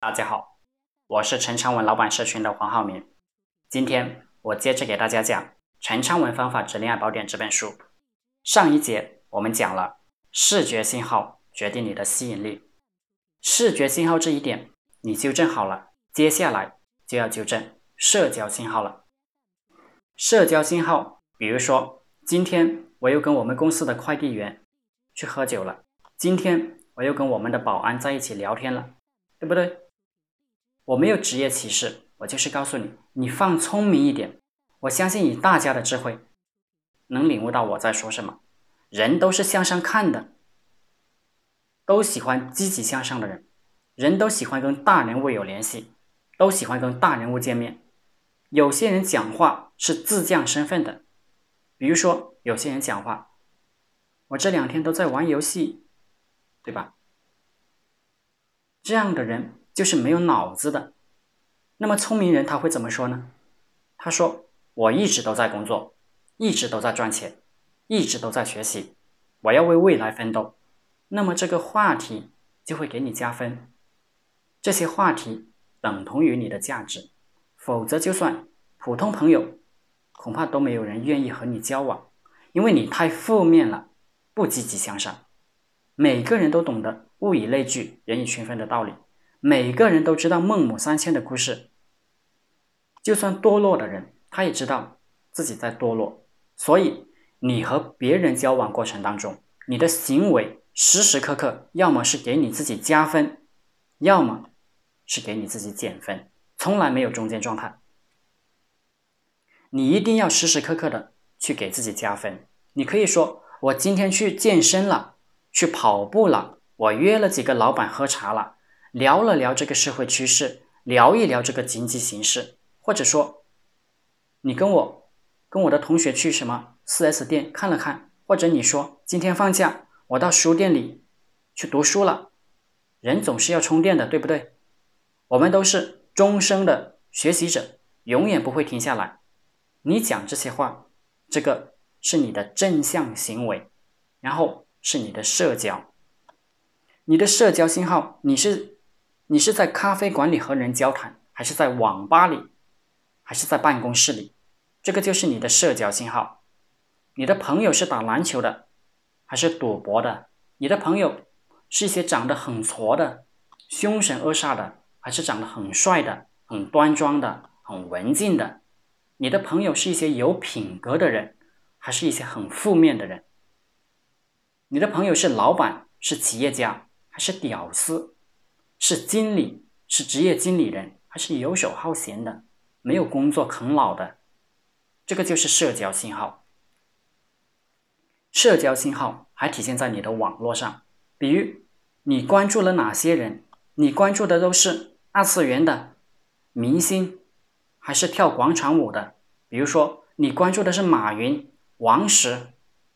大家好，我是陈昌文老板社群的黄浩明。今天我接着给大家讲《陈昌文方法之恋爱宝典》这本书。上一节我们讲了视觉信号决定你的吸引力，视觉信号这一点你纠正好了，接下来就要纠正社交信号了。社交信号，比如说今天我又跟我们公司的快递员去喝酒了，今天我又跟我们的保安在一起聊天了，对不对？我没有职业歧视，我就是告诉你，你放聪明一点。我相信以大家的智慧，能领悟到我在说什么。人都是向上看的，都喜欢积极向上的人，人都喜欢跟大人物有联系，都喜欢跟大人物见面。有些人讲话是自降身份的，比如说有些人讲话，我这两天都在玩游戏，对吧？这样的人。就是没有脑子的，那么聪明人他会怎么说呢？他说：“我一直都在工作，一直都在赚钱，一直都在学习，我要为未来奋斗。”那么这个话题就会给你加分，这些话题等同于你的价值，否则就算普通朋友，恐怕都没有人愿意和你交往，因为你太负面了，不积极向上。每个人都懂得物以类聚，人以群分的道理。每个人都知道孟母三迁的故事，就算堕落的人，他也知道自己在堕落。所以，你和别人交往过程当中，你的行为时时刻刻要么是给你自己加分，要么是给你自己减分，从来没有中间状态。你一定要时时刻刻的去给自己加分。你可以说：“我今天去健身了，去跑步了，我约了几个老板喝茶了。”聊了聊这个社会趋势，聊一聊这个经济形势，或者说，你跟我跟我的同学去什么四 S 店看了看，或者你说今天放假，我到书店里去读书了。人总是要充电的，对不对？我们都是终生的学习者，永远不会停下来。你讲这些话，这个是你的正向行为，然后是你的社交，你的社交信号，你是。你是在咖啡馆里和人交谈，还是在网吧里，还是在办公室里？这个就是你的社交信号。你的朋友是打篮球的，还是赌博的？你的朋友是一些长得很矬的、凶神恶煞的，还是长得很帅的、很端庄的、很文静的？你的朋友是一些有品格的人，还是一些很负面的人？你的朋友是老板，是企业家，还是屌丝？是经理，是职业经理人，还是游手好闲的、没有工作啃老的？这个就是社交信号。社交信号还体现在你的网络上，比如你关注了哪些人？你关注的都是二次元的明星，还是跳广场舞的？比如说，你关注的是马云、王石、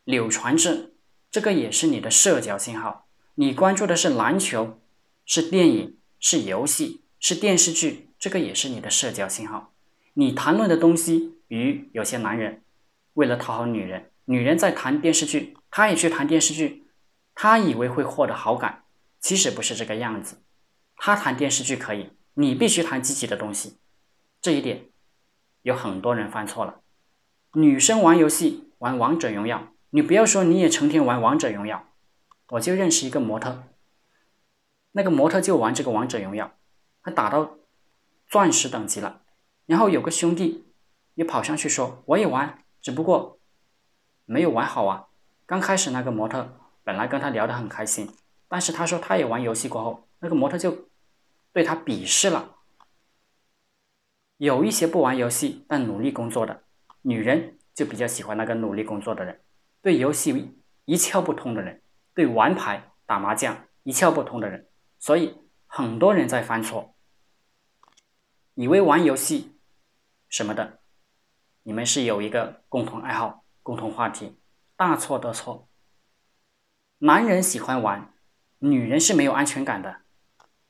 柳传志，这个也是你的社交信号。你关注的是篮球。是电影，是游戏，是电视剧，这个也是你的社交信号。你谈论的东西，与有些男人为了讨好女人，女人在谈电视剧，他也去谈电视剧，他以为会获得好感，其实不是这个样子。他谈电视剧可以，你必须谈积极的东西。这一点有很多人犯错了。女生玩游戏，玩王者荣耀，你不要说你也成天玩王者荣耀，我就认识一个模特。那个模特就玩这个王者荣耀，他打到钻石等级了。然后有个兄弟也跑上去说：“我也玩，只不过没有玩好啊。”刚开始那个模特本来跟他聊得很开心，但是他说他也玩游戏过后，那个模特就对他鄙视了。有一些不玩游戏但努力工作的女人就比较喜欢那个努力工作的人，对游戏一窍不通的人，对玩牌打麻将一窍不通的人。所以很多人在犯错，以为玩游戏什么的，你们是有一个共同爱好、共同话题，大错特错。男人喜欢玩，女人是没有安全感的。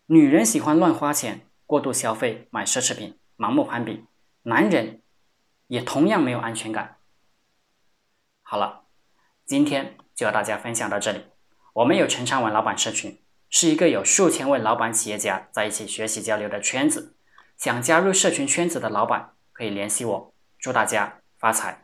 女人喜欢乱花钱、过度消费、买奢侈品、盲目攀比，男人也同样没有安全感。好了，今天就和大家分享到这里。我们有陈昌文老板社群。是一个有数千位老板企业家在一起学习交流的圈子。想加入社群圈子的老板可以联系我。祝大家发财！